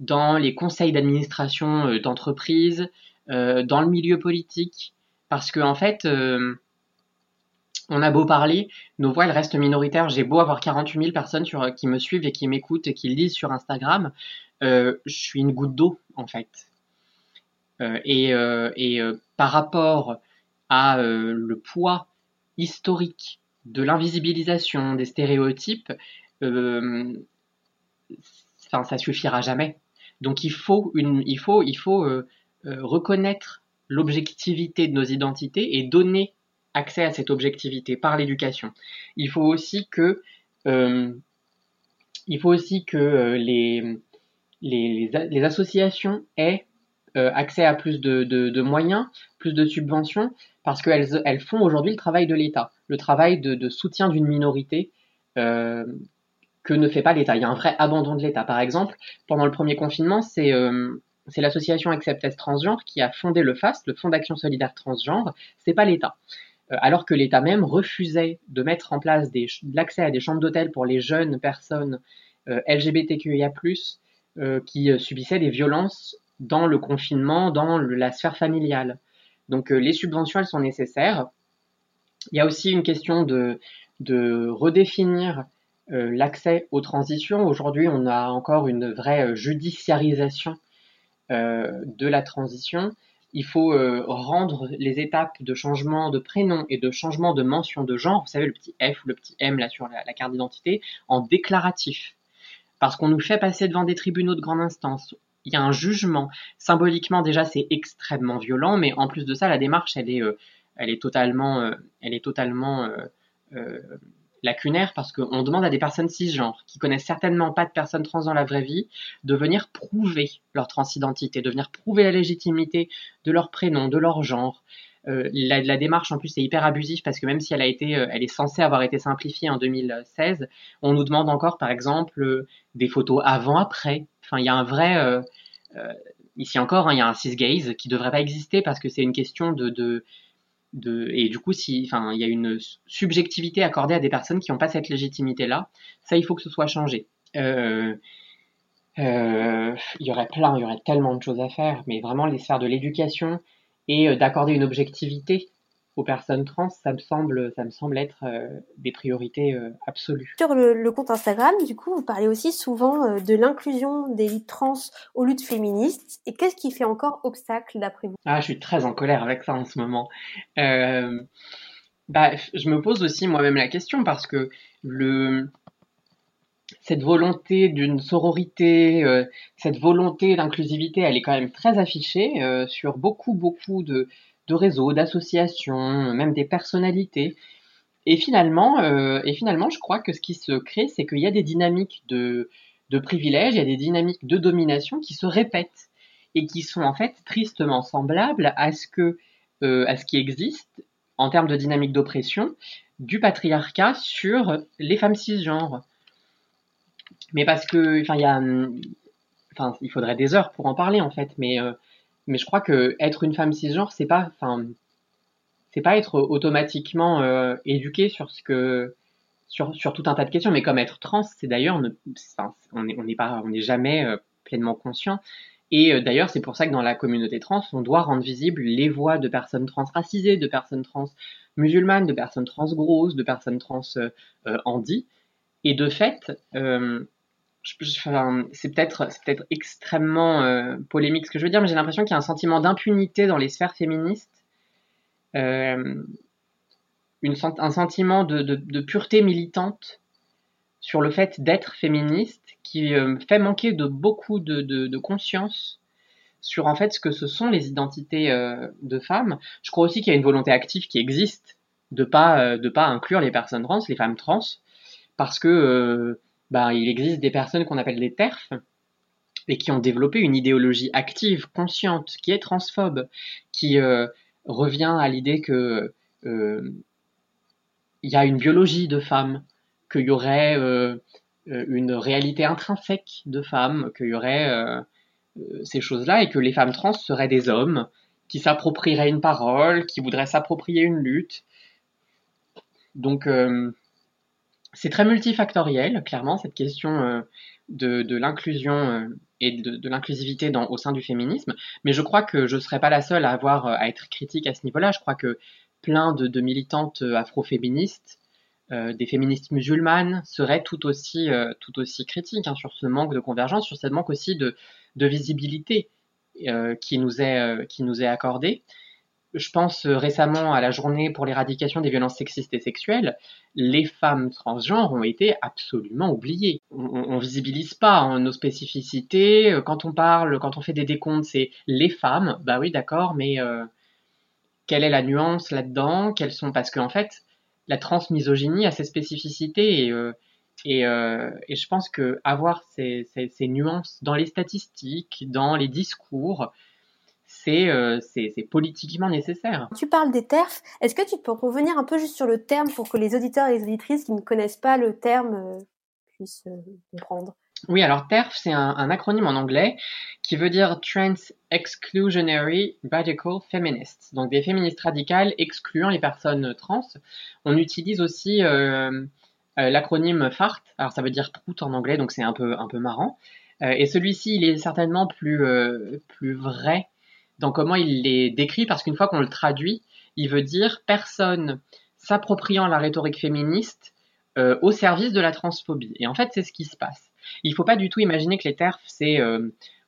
dans les conseils d'administration euh, d'entreprises, euh, dans le milieu politique. Parce qu'en en fait, euh, on a beau parler, nos voix elles restent minoritaires. J'ai beau avoir 48 000 personnes qui me suivent et qui m'écoutent et qui lisent sur Instagram, je suis une goutte d'eau en fait. Euh, et, euh, et euh, par rapport à le poids historique de l'invisibilisation des stéréotypes, enfin ça suffira jamais. Donc il faut une, il faut, il faut reconnaître l'objectivité de nos identités et donner accès à cette objectivité par l'éducation. Il faut aussi que, il faut aussi que les, les, les associations aient euh, accès à plus de, moyens, plus de subventions, parce qu'elles elles font aujourd'hui le travail de l'État, le travail de, soutien d'une minorité euh, que ne fait pas l'État. Il y a un vrai abandon de l'État. Par exemple, pendant le premier confinement, c'est euh, l'association Acceptez Transgenre qui a fondé le FAST, le Fonds d'action solidaire transgenre, c'est pas l'État. alors que l'État même refusait de mettre en place l'accès à des chambres d'hôtel pour les jeunes personnes LGBTQIA+, qui subissaient des violences dans le confinement, dans la sphère familiale. Donc euh, les subventions, elles sont nécessaires. Il y a aussi une question de, de redéfinir l'accès aux transitions. Aujourd'hui, on a encore une vraie judiciarisation de la transition. Il faut rendre les étapes de changement de prénom et de changement de mention de genre, vous savez, le petit F ou le petit M là sur la carte d'identité, en déclaratif parce qu'on nous fait passer devant des tribunaux de grande instance. Il y a un jugement. Symboliquement, déjà, c'est extrêmement violent, mais en plus de ça, la démarche, elle est, euh, elle est totalement, euh, elle est totalement euh, lacunaire parce qu'on demande à des personnes cisgenres qui connaissent certainement pas de personnes trans dans la vraie vie de venir prouver leur transidentité, de venir prouver la légitimité de leur prénom, de leur genre, la, démarche en plus est hyper abusive parce que même si elle a été, elle est censée avoir été simplifiée en 2016, on nous demande encore par exemple des photos avant-après. Enfin, il y a un vrai, ici encore, hein, il y a un cisgaze qui devrait pas exister parce que c'est une question de, de, et du coup, si, enfin, il y a une subjectivité accordée à des personnes qui n'ont pas cette légitimité-là. Ça, il faut que ce soit changé. il y aurait plein, il y aurait tellement de choses à faire, mais vraiment les sphères de l'éducation, et euh, d'accorder une objectivité aux personnes trans, ça me semble, ça me semble être euh, des priorités euh, absolues. Sur le, compte Instagram, du coup, vous parlez aussi souvent de l'inclusion des luttes trans aux luttes féministes. Et qu'est-ce qui fait encore obstacle d'après vous? Ah, je suis très en colère avec ça en ce moment. bah, je me pose aussi moi-même la question parce que le, cette volonté d'une sororité, euh, cette volonté d'inclusivité, elle est quand même très affichée euh, sur beaucoup, beaucoup de, réseaux, d'associations, même des personnalités. Et finalement, euh, et finalement, je crois que ce qui se crée, c'est qu'il y a des dynamiques de, de privilèges, il y a des dynamiques de domination qui se répètent et qui sont en fait tristement semblables à ce que à ce qui existe en termes de dynamique d'oppression du patriarcat sur les femmes cisgenres. Mais parce que, enfin, il il faudrait des heures pour en parler en fait. Mais, euh, mais je crois que être une femme cisgenre, c'est pas, enfin, c'est pas être automatiquement euh, éduqué sur tout un tas de questions. Mais comme être trans, c'est d'ailleurs, on n'est pas, on n'est jamais euh, pleinement conscient. Et d'ailleurs, c'est pour ça que dans la communauté trans, on doit rendre visibles les voix de personnes trans racisées, de personnes trans musulmanes, de personnes trans grosses, de personnes trans euh, handi. Et de fait, c'est peut-être extrêmement euh, polémique ce que je veux dire, mais j'ai l'impression qu'il y a un sentiment d'impunité dans les sphères féministes, euh, un sentiment de, pureté militante sur le fait d'être féministe qui euh, fait manquer de beaucoup de, de, conscience sur en fait ce que ce sont les identités euh, de femmes. Je crois aussi qu'il y a une volonté active qui existe de pas de pas inclure les personnes trans, les femmes trans, parce que bah, il existe des personnes qu'on appelle des TERF et qui ont développé une idéologie active, consciente, qui est transphobe, qui euh, revient à l'idée que euh, il y a une biologie de femme, qu'il y aurait euh, une réalité intrinsèque de femme, qu'il y aurait ces choses-là et que les femmes trans seraient des hommes qui s'approprieraient une parole, qui voudraient s'approprier une lutte. Donc c'est très multifactoriel, clairement, cette question euh, de, l'inclusion euh, et de, l'inclusivité au sein du féminisme. Mais je crois que je ne serais pas la seule à avoir euh, à être critique à ce niveau-là. Je crois que plein de, militantes afroféministes, des féministes musulmanes, seraient tout aussi, critiques hein, sur ce manque de convergence, sur ce manque aussi de, visibilité qui, nous est, qui nous est accordé je pense euh, récemment à la journée pour l'éradication des violences sexistes et sexuelles, les femmes transgenres ont été absolument oubliées. On, ne visibilise pas hein, nos spécificités. Euh, quand on parle, quand on fait des décomptes, c'est les femmes. Bah oui, d'accord, mais euh, quelle est la nuance là-dedans? Quelles sont Parce qu'en fait, la transmisogynie a ses spécificités et, et, et, je pense que avoir ces, ces nuances dans les statistiques, dans les discours, euh, c'est politiquement nécessaire. Tu parles des TERF. Est-ce que tu peux revenir un peu juste sur le terme pour que les auditeurs et les auditrices qui ne connaissent pas le terme euh, puissent euh, comprendre? Oui, alors TERF, c'est un, acronyme en anglais qui veut dire Trans Exclusionary Radical Feminists, donc des féministes radicales excluant les personnes trans. On utilise aussi l'acronyme FART, alors ça veut dire prout en anglais, donc c'est un peu, un peu marrant. et celui-ci, il est certainement plus, plus vrai dans comment il les décrit, parce qu'une fois qu'on le traduit, il veut dire personne s'appropriant la rhétorique féministe au service de la transphobie. Et en fait, c'est ce qui se passe. Il ne faut pas du tout imaginer que les TERF, c'est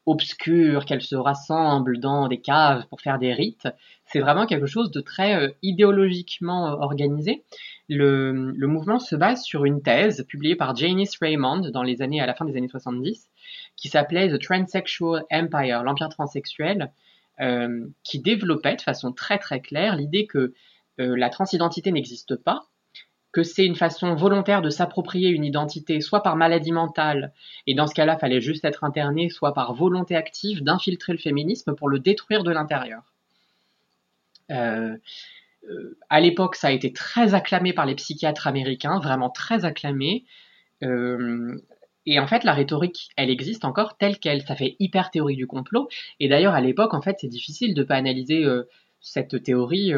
obscures, qu'elles se rassemblent dans des caves pour faire des rites. C'est vraiment quelque chose de très euh, idéologiquement euh, organisé. Le, mouvement se base sur une thèse publiée par Janice Raymond dans les années à la fin des années 70, qui s'appelait The Transsexual Empire, l'empire transsexuel, euh, qui développait de façon très très claire l'idée que la transidentité n'existe pas, que c'est une façon volontaire de s'approprier une identité, soit par maladie mentale, et dans ce cas-là, fallait juste être interné, soit par volonté active d'infiltrer le féminisme pour le détruire de l'intérieur. Euh, euh, à l'époque, ça a été très acclamé par les psychiatres américains, vraiment très acclamé. Euh, et en fait, la rhétorique, elle existe encore telle qu'elle. Ça fait hyper théorie du complot. Et d'ailleurs, à l'époque, en fait, c'est difficile de pas analyser cette théorie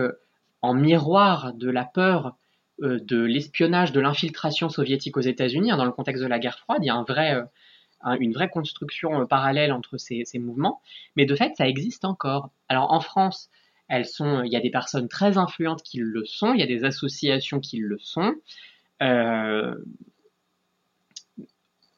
en miroir de la peur euh, de l'espionnage, de l'infiltration soviétique aux États-Unis. Hein, dans le contexte de la guerre froide, il y a euh, une vraie construction euh, parallèle entre ces, mouvements. Mais de fait, ça existe encore. Alors en France, elles sont, il y a des personnes très influentes qui le sont, il y a des associations qui le sont.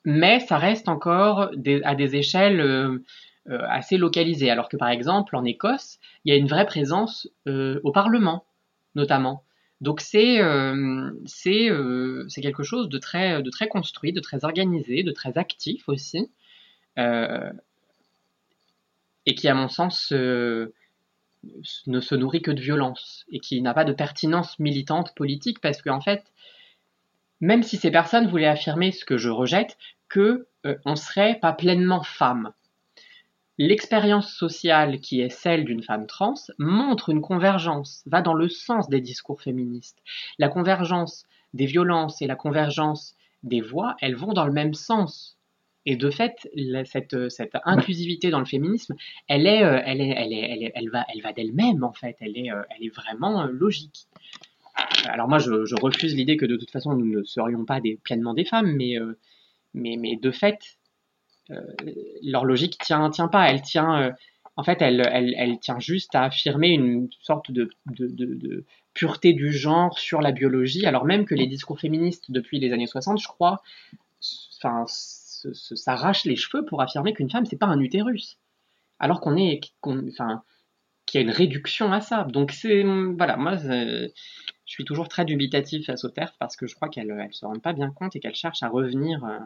Mais ça reste encore à des échelles assez localisées. Alors que par exemple, en Écosse, il y a une vraie présence au Parlement, notamment. Donc c'est euh, euh, c'est quelque chose de très de très construit, de très organisé, de très actif aussi, euh, et qui à mon sens ne se nourrit que de violence et qui n'a pas de pertinence militante politique parce qu'en fait, même si ces personnes voulaient affirmer ce que je rejette, que on serait pas pleinement femme, L'expérience sociale qui est celle d'une femme trans montre une convergence, va dans le sens des discours féministes. La convergence des violences et la convergence des voix, elles vont dans le même sens. Et de fait, cette, inclusivité dans le féminisme, elle euh, va, elle va d'elle-même en fait. Elle est, euh, vraiment euh, logique. Alors moi, je, refuse l'idée que de toute façon nous ne serions pas des, pleinement des femmes, mais, mais de fait, euh, leur logique tient, tient pas. Elle tient, euh, en fait, elle, tient juste à affirmer une sorte de, pureté du genre sur la biologie, alors même que les discours féministes depuis les années 60, je crois, s'arrachent les cheveux pour affirmer qu'une femme, c'est pas un utérus. Alors qu'on est, qu'il y a une réduction à ça. Donc c'est, voilà, moi, je suis toujours très dubitatif face au TERF parce que je crois qu'elle ne se rendent pas bien compte et qu'elle cherche à revenir euh,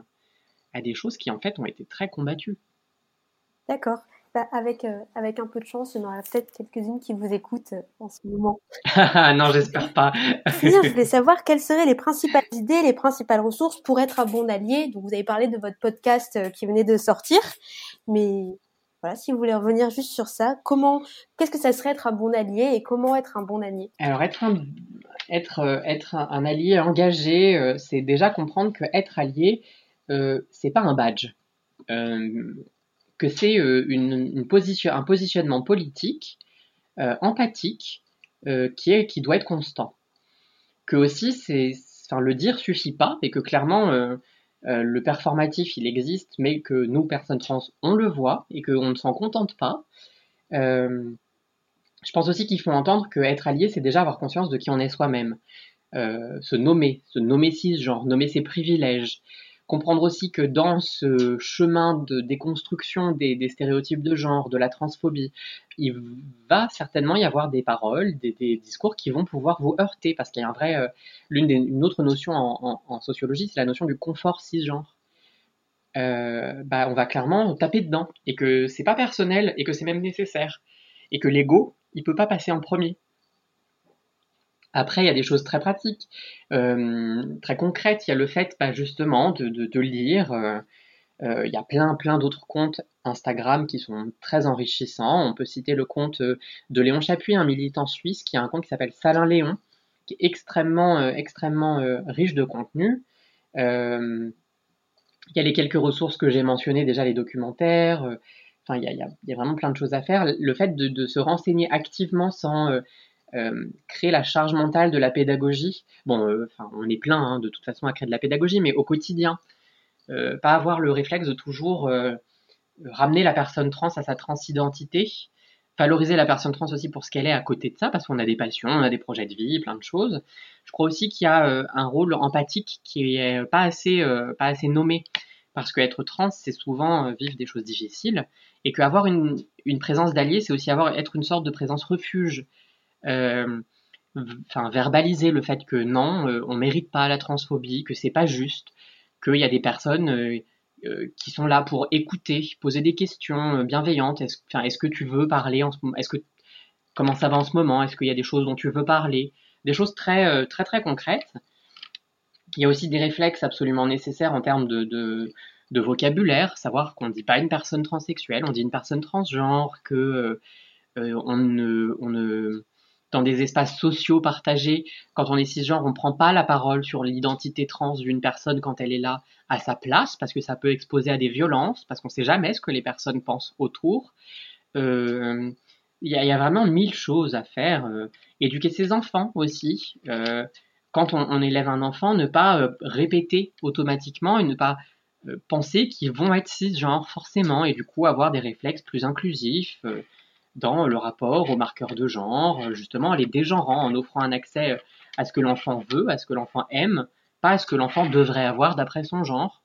à des choses qui en fait ont été très combattues. D'accord. Bah, avec, euh, avec un peu de chance, il y en aura peut-être quelques-unes qui vous écoutent euh, en ce moment. <laughs> non, j'espère pas. je voulais savoir quelles seraient les principales idées, les principales ressources pour être un bon allié. Donc, vous avez parlé de votre podcast euh, qui venait de sortir, mais voilà, si vous voulez revenir juste sur ça, comment, qu'est-ce que ça serait être un bon allié et comment être un bon allié? Alors, être un, un allié engagé, c'est déjà comprendre que être allié, euh, c'est pas un badge, euh, que c'est euh, une, position, un positionnement politique, empathique, qui, est, qui doit être constant. Que aussi, c'est, enfin, le dire suffit pas, et que clairement, le performatif, il existe, mais que nous, personnes trans, on le voit, et qu'on ne s'en contente pas. je pense aussi qu'il faut entendre que être allié, c'est déjà avoir conscience de qui on est soi-même. se nommer, se nommer cisgenre, nommer ses privilèges, comprendre aussi que dans ce chemin de déconstruction des, stéréotypes de genre, de la transphobie, il va certainement y avoir des paroles, des, discours qui vont pouvoir vous heurter, parce qu'il y a un vrai, euh, l'une une autre notion en, sociologie, c'est la notion du confort cisgenre. Euh, bah, on va clairement taper dedans, et que c'est pas personnel, et que c'est même nécessaire, et que l'ego, il peut pas passer en premier. Après, il y a des choses très pratiques, euh, très concrètes. Il y a le fait, bah, justement, de, lire. Euh, euh, il y a plein, plein d'autres comptes Instagram qui sont très enrichissants. On peut citer le compte de Léon Chapuis, un militant suisse, qui a un compte qui s'appelle Salin Léon, qui est extrêmement, extrêmement riche de contenu. il y a les quelques ressources que j'ai mentionnées, déjà les documentaires. Enfin, il y, a, vraiment plein de choses à faire. Le fait de se renseigner activement sans euh, créer la charge mentale de la pédagogie. Bon, euh, on est plein hein, de toute façon à créer de la pédagogie, mais au quotidien, euh, pas avoir le réflexe de toujours ramener la personne trans à sa transidentité. valoriser la personne trans aussi pour ce qu'elle est à côté de ça, parce qu'on a des passions, on a des projets de vie, plein de choses. Je crois aussi qu'il y a euh, un rôle empathique qui est pas assez, euh, pas assez nommé, parce qu'être trans, c'est souvent euh, vivre des choses difficiles, et qu'avoir une, présence d'allié, c'est aussi avoir être une sorte de présence refuge. Enfin, verbaliser le fait que non, on mérite pas la transphobie, que c'est pas juste, qu'il y a des personnes euh, qui sont là pour écouter, poser des questions euh, bienveillantes. Est-ce, est-ce que tu veux parler en ce moment Est-ce que comment ça va en ce moment? Est-ce qu'il y a des choses dont tu veux parler? Des choses très euh, très très concrètes. Il y a aussi des réflexes absolument nécessaires en termes de, de, de vocabulaire, savoir qu'on ne dit pas une personne transsexuelle, on dit une personne transgenre, que on ne, on ne dans des espaces sociaux partagés, quand on est cisgenre, on ne prend pas la parole sur l'identité trans d'une personne quand elle est là à sa place, parce que ça peut exposer à des violences, parce qu'on ne sait jamais ce que les personnes pensent autour. Euh, il y, a vraiment mille choses à faire. Euh, éduquer ses enfants aussi. Euh, quand on, élève un enfant, ne pas répéter automatiquement et ne pas penser qu'ils vont être cisgenres forcément, et du coup avoir des réflexes plus inclusifs dans le rapport aux marqueurs de genre, justement, les dégenrant, en offrant un accès à ce que l'enfant veut, à ce que l'enfant aime, pas à ce que l'enfant devrait avoir d'après son genre.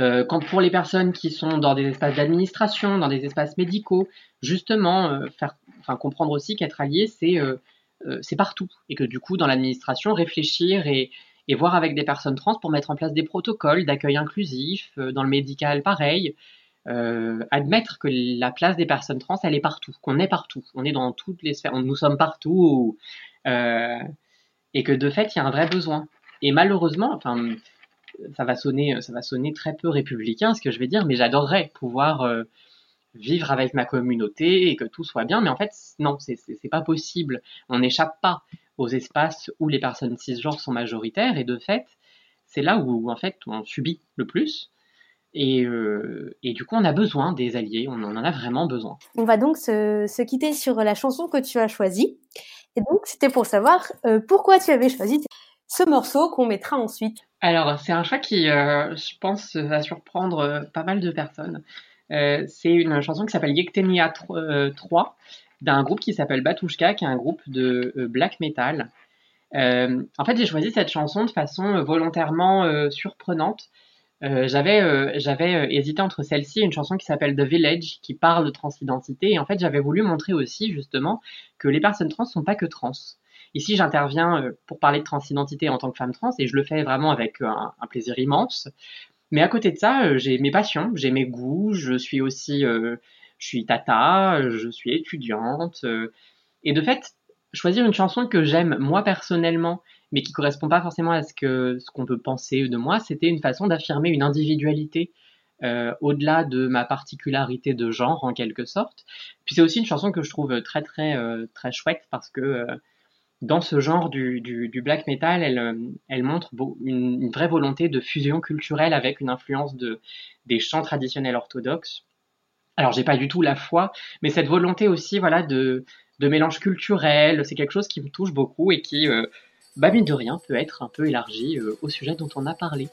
Euh, quand pour les personnes qui sont dans des espaces d'administration, dans des espaces médicaux, justement, euh, faire, enfin, comprendre aussi qu'être allié, c'est euh, c'est partout. Et que du coup, dans l'administration, réfléchir et, et voir avec des personnes trans pour mettre en place des protocoles d'accueil inclusif, dans le médical, pareil, euh, admettre que la place des personnes trans, elle est partout, qu'on est partout, on est dans toutes les sphères, nous sommes partout, euh, et que de fait, il y a un vrai besoin. Et malheureusement, enfin, ça va sonner, ça va sonner très peu républicain, ce que je vais dire, mais j'adorerais pouvoir euh, vivre avec ma communauté et que tout soit bien, mais en fait, non, c'est pas possible. On n'échappe pas aux espaces où les personnes cisgenres sont majoritaires, et de fait, c'est là où en fait on subit le plus. Et, euh, et, du coup, on a besoin des alliés, on en a vraiment besoin. On va donc se, se quitter sur la chanson que tu as choisie. Et donc, c'était pour savoir euh, pourquoi tu avais choisi ce morceau qu'on mettra ensuite. Alors, c'est un choix qui, euh, je pense, va surprendre pas mal de personnes. C'est une chanson qui s'appelle Yektenia 3 d'un groupe qui s'appelle Batushka, qui est un groupe de black metal. en fait, j'ai choisi cette chanson de façon volontairement surprenante euh, j'avais euh, euh, hésité entre celle-ci une chanson qui s'appelle The Village qui parle de transidentité et en fait j'avais voulu montrer aussi justement que les personnes trans sont pas que trans. Ici j'interviens pour parler de transidentité en tant que femme trans et je le fais vraiment avec un plaisir immense. Mais à côté de ça, j'ai mes passions, j'ai mes goûts, je suis aussi je suis tata, je suis étudiante et de fait choisir une chanson que j'aime moi personnellement mais qui correspond pas forcément à ce que ce qu'on peut penser de moi, c'était une façon d'affirmer une individualité euh, au-delà de ma particularité de genre en quelque sorte. Puis c'est aussi une chanson que je trouve très très euh, très chouette parce que euh, dans ce genre du, du, du black metal, elle, elle montre une, une, vraie volonté de fusion culturelle avec une influence de des chants traditionnels orthodoxes. Alors j'ai pas du tout la foi, mais cette volonté aussi voilà de de mélange culturel, c'est quelque chose qui me touche beaucoup et qui mine de rien, peut être un peu élargi euh, au sujet dont on a parlé.